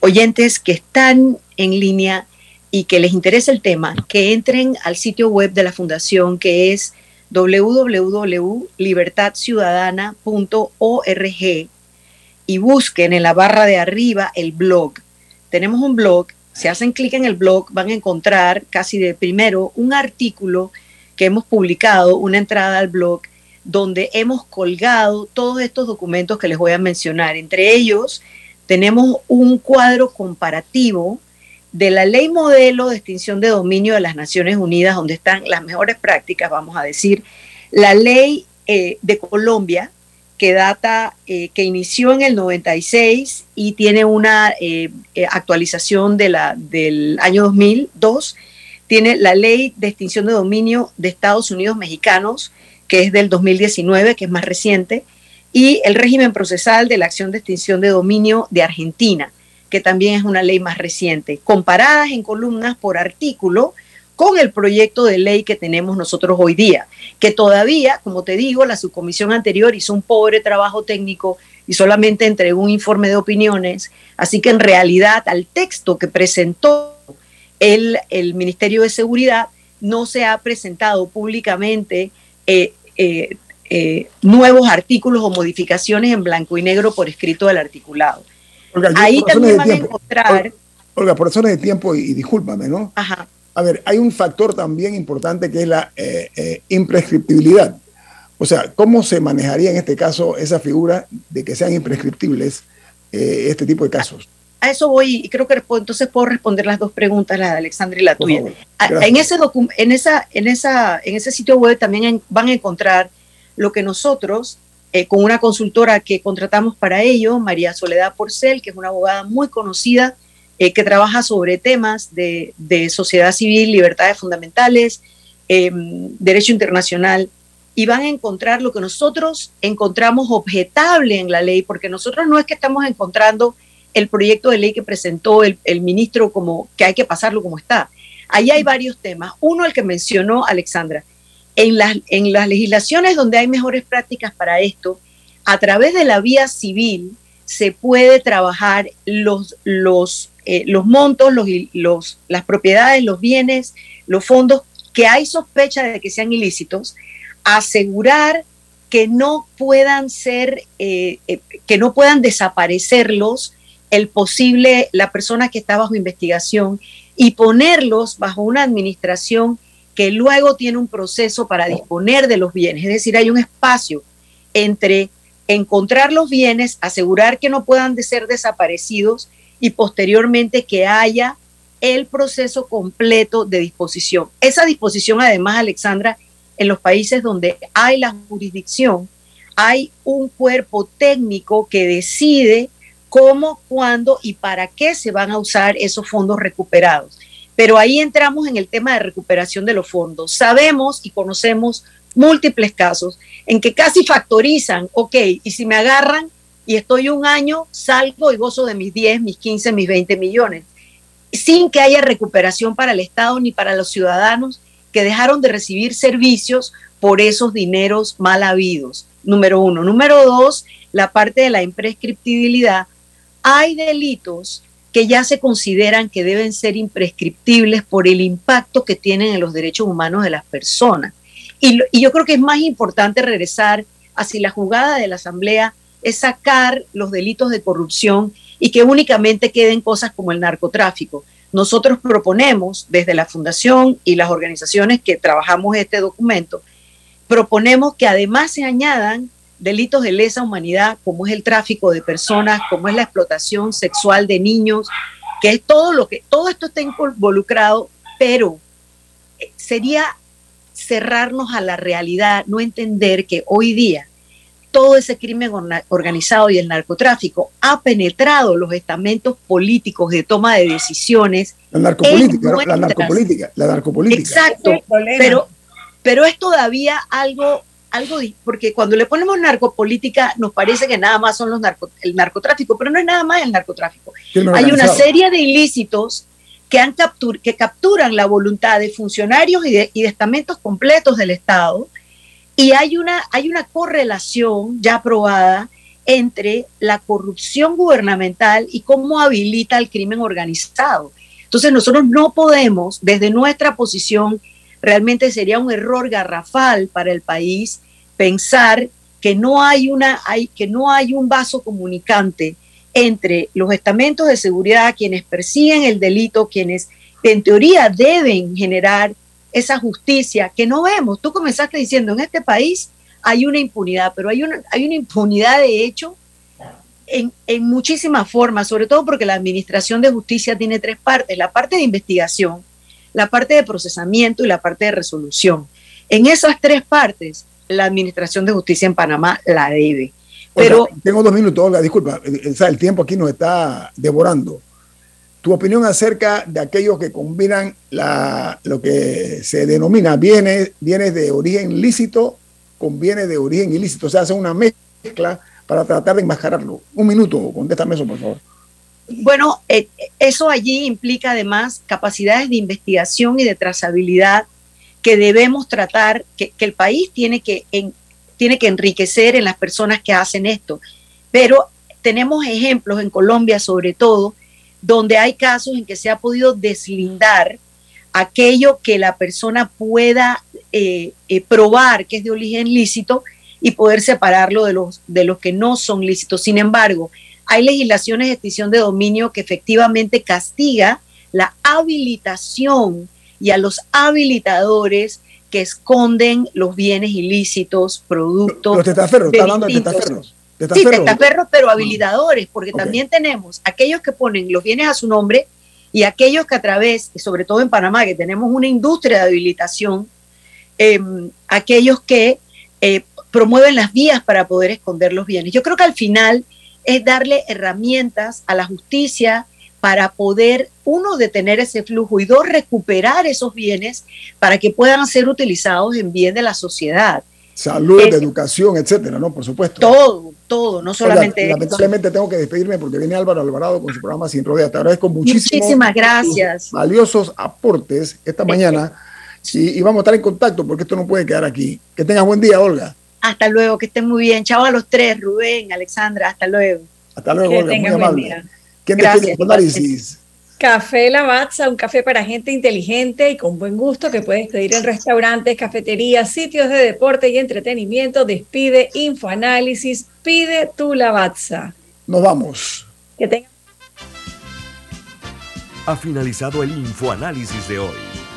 oyentes que están en línea y que les interesa el tema, que entren al sitio web de la Fundación que es www.libertadciudadana.org y busquen en la barra de arriba el blog. Tenemos un blog, si hacen clic en el blog van a encontrar casi de primero un artículo que hemos publicado, una entrada al blog donde hemos colgado todos estos documentos que les voy a mencionar. Entre ellos tenemos un cuadro comparativo de la ley modelo de extinción de dominio de las Naciones Unidas, donde están las mejores prácticas, vamos a decir, la ley eh, de Colombia, que data, eh, que inició en el 96 y tiene una eh, actualización del año 2002, tiene la ley de extinción de dominio de Estados Unidos mexicanos, que es del 2019, que es más reciente, y el régimen procesal de la acción de extinción de dominio de Argentina que también es una ley más reciente, comparadas en columnas por artículo con el proyecto de ley que tenemos nosotros hoy día, que todavía, como te digo, la subcomisión anterior hizo un pobre trabajo técnico y solamente entregó un informe de opiniones, así que en realidad al texto que presentó el, el Ministerio de Seguridad no se ha presentado públicamente eh, eh, eh, nuevos artículos o modificaciones en blanco y negro por escrito del articulado. Ahí también van a encontrar. Olga, por razones de tiempo, y, discúlpame, ¿no? Ajá. A ver, hay un factor también importante que es la eh, eh, imprescriptibilidad. O sea, ¿cómo se manejaría en este caso esa figura de que sean imprescriptibles eh, este tipo de casos? A eso voy y creo que entonces puedo responder las dos preguntas, la de Alexandra y la tuya. En ese, en, esa, en, esa, en ese sitio web también van a encontrar lo que nosotros eh, con una consultora que contratamos para ello, María Soledad Porcel, que es una abogada muy conocida, eh, que trabaja sobre temas de, sociedad civil, libertades fundamentales, em, derecho internacional, y van a encontrar lo que nosotros encontramos objetable en la ley, porque nosotros no es que estamos encontrando el proyecto de ley que presentó el, ministro como que hay que pasarlo como está. Ahí hay varios temas. Uno, el que mencionó Alexandra, en las, en las legislaciones donde hay mejores prácticas para esto, a través de la vía civil se puede trabajar los, los, eh, los montos, los, los, las propiedades, los bienes, los fondos que hay sospecha de que sean ilícitos, asegurar que no puedan ser, eh, eh, que no puedan desaparecerlos el posible, la persona que está bajo investigación y ponerlos bajo una administración que luego tiene un proceso para disponer de los bienes. Es decir, hay un espacio entre encontrar los bienes, asegurar que no puedan de ser desaparecidos y posteriormente que haya el proceso completo de disposición. Esa disposición, además, Alexandra, en los países donde hay la jurisdicción, hay un cuerpo técnico que decide cómo, cuándo y para qué se van a usar esos fondos recuperados. Pero ahí entramos en el tema de recuperación de los fondos. Sabemos y conocemos múltiples casos en que casi factorizan, ok, y si me agarran y estoy un año, salgo y gozo de mis 10, mis 15, mis 20 millones, sin que haya recuperación para el Estado ni para los ciudadanos que dejaron de recibir servicios por esos dineros mal habidos. Número uno. Número dos, la parte de la imprescriptibilidad. Hay delitos que ya se consideran que deben ser imprescriptibles por el impacto que tienen en los derechos humanos de las personas. Y, yo creo que es más importante regresar a si la jugada de la Asamblea es sacar los delitos de corrupción y que únicamente queden cosas como el narcotráfico. Nosotros proponemos desde la Fundación y las organizaciones que trabajamos este documento, proponemos que además se añadan delitos de lesa humanidad, como es el tráfico de personas, como es la explotación sexual de niños, que es todo lo que, todo esto está involucrado, pero eh, sería cerrarnos a la realidad, no entender que hoy día todo ese crimen organizado y el narcotráfico ha penetrado los estamentos políticos de toma de decisiones. La narcopolítica, la narcopolítica, la narcopolítica. Exacto, pero, pero es todavía algo algo, porque cuando le ponemos narcopolítica nos parece que nada más son los narco, el narcotráfico, pero no es nada más el narcotráfico. Hay una serie de ilícitos que, han que capturan la voluntad de funcionarios y de, y de estamentos completos del Estado. Y hay una, hay una correlación ya aprobada entre la corrupción gubernamental y cómo habilita el crimen organizado. Entonces nosotros no podemos, desde nuestra posición, realmente sería un error garrafal para el país pensar que no hay una que no hay un vaso comunicante entre los estamentos de seguridad, quienes persiguen el delito, quienes en teoría deben generar esa justicia que no vemos. Tú comenzaste diciendo, en este país hay una impunidad, pero hay una, hay una impunidad de hecho en, en muchísimas formas, sobre todo porque la Administración de Justicia tiene tres partes, la parte de investigación, la parte de procesamiento y la parte de resolución. En esas tres partes, la Administración de Justicia en Panamá la debe. Pero tengo dos minutos, Olga, disculpa, el tiempo aquí nos está devorando. Tu opinión acerca de aquellos que combinan la, lo que se denomina bienes, bienes de origen lícito con bienes de origen ilícito, o sea, hacen una mezcla para tratar de enmascararlo. Un minuto, contéstame eso, por favor. Bueno, eh, eso allí implica además capacidades de investigación y de trazabilidad que debemos tratar, que, el país tiene que, tiene que enriquecer en las personas que hacen esto. Pero tenemos ejemplos en Colombia sobre todo, donde hay casos en que se ha podido deslindar aquello que la persona pueda eh, eh, probar que es de origen lícito y poder separarlo de los, de los que no son lícitos. Sin embargo, hay legislaciones de extinción de dominio que efectivamente castiga la habilitación y a los habilitadores que esconden los bienes ilícitos, productos. Los testaferros, está hablando de testaferros. Sí, testaferros, pero habilitadores, porque también tenemos aquellos que ponen los bienes a su nombre y aquellos que a través, sobre todo en Panamá, que tenemos una industria de habilitación, em, aquellos que eh, promueven las vías para poder esconder los bienes. Yo creo que al final es darle herramientas a la justicia para poder, uno, detener ese flujo y dos, recuperar esos bienes para que puedan ser utilizados en bien de la sociedad. Salud, educación, etcétera, ¿no? Por supuesto. Todo, todo, no solamente. lamentablemente tengo que despedirme porque viene Álvaro Alvarado con su programa Sin Rodea. Te agradezco muchísimo. Muchísimas gracias. Valiosos aportes esta mañana y, y, vamos a estar en contacto porque esto no puede quedar aquí. Que tengas buen día, Olga. Hasta luego, que estén muy bien. Chao a los tres, Rubén, Alexandra, hasta luego. Hasta luego, Olga, muy amable. ¿Quién Gracias. análisis? Café Lavazza, un café para gente inteligente y con buen gusto que puedes pedir en restaurantes, cafeterías, sitios de deporte y entretenimiento. Despide Infoanálisis, pide tu Lavazza. Nos vamos. Que tenga... Ha finalizado el Infoanálisis de hoy.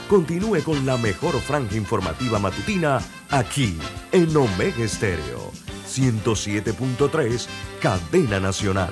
Continúe con la mejor franja informativa matutina aquí en Omega Estéreo 107.3, Cadena Nacional.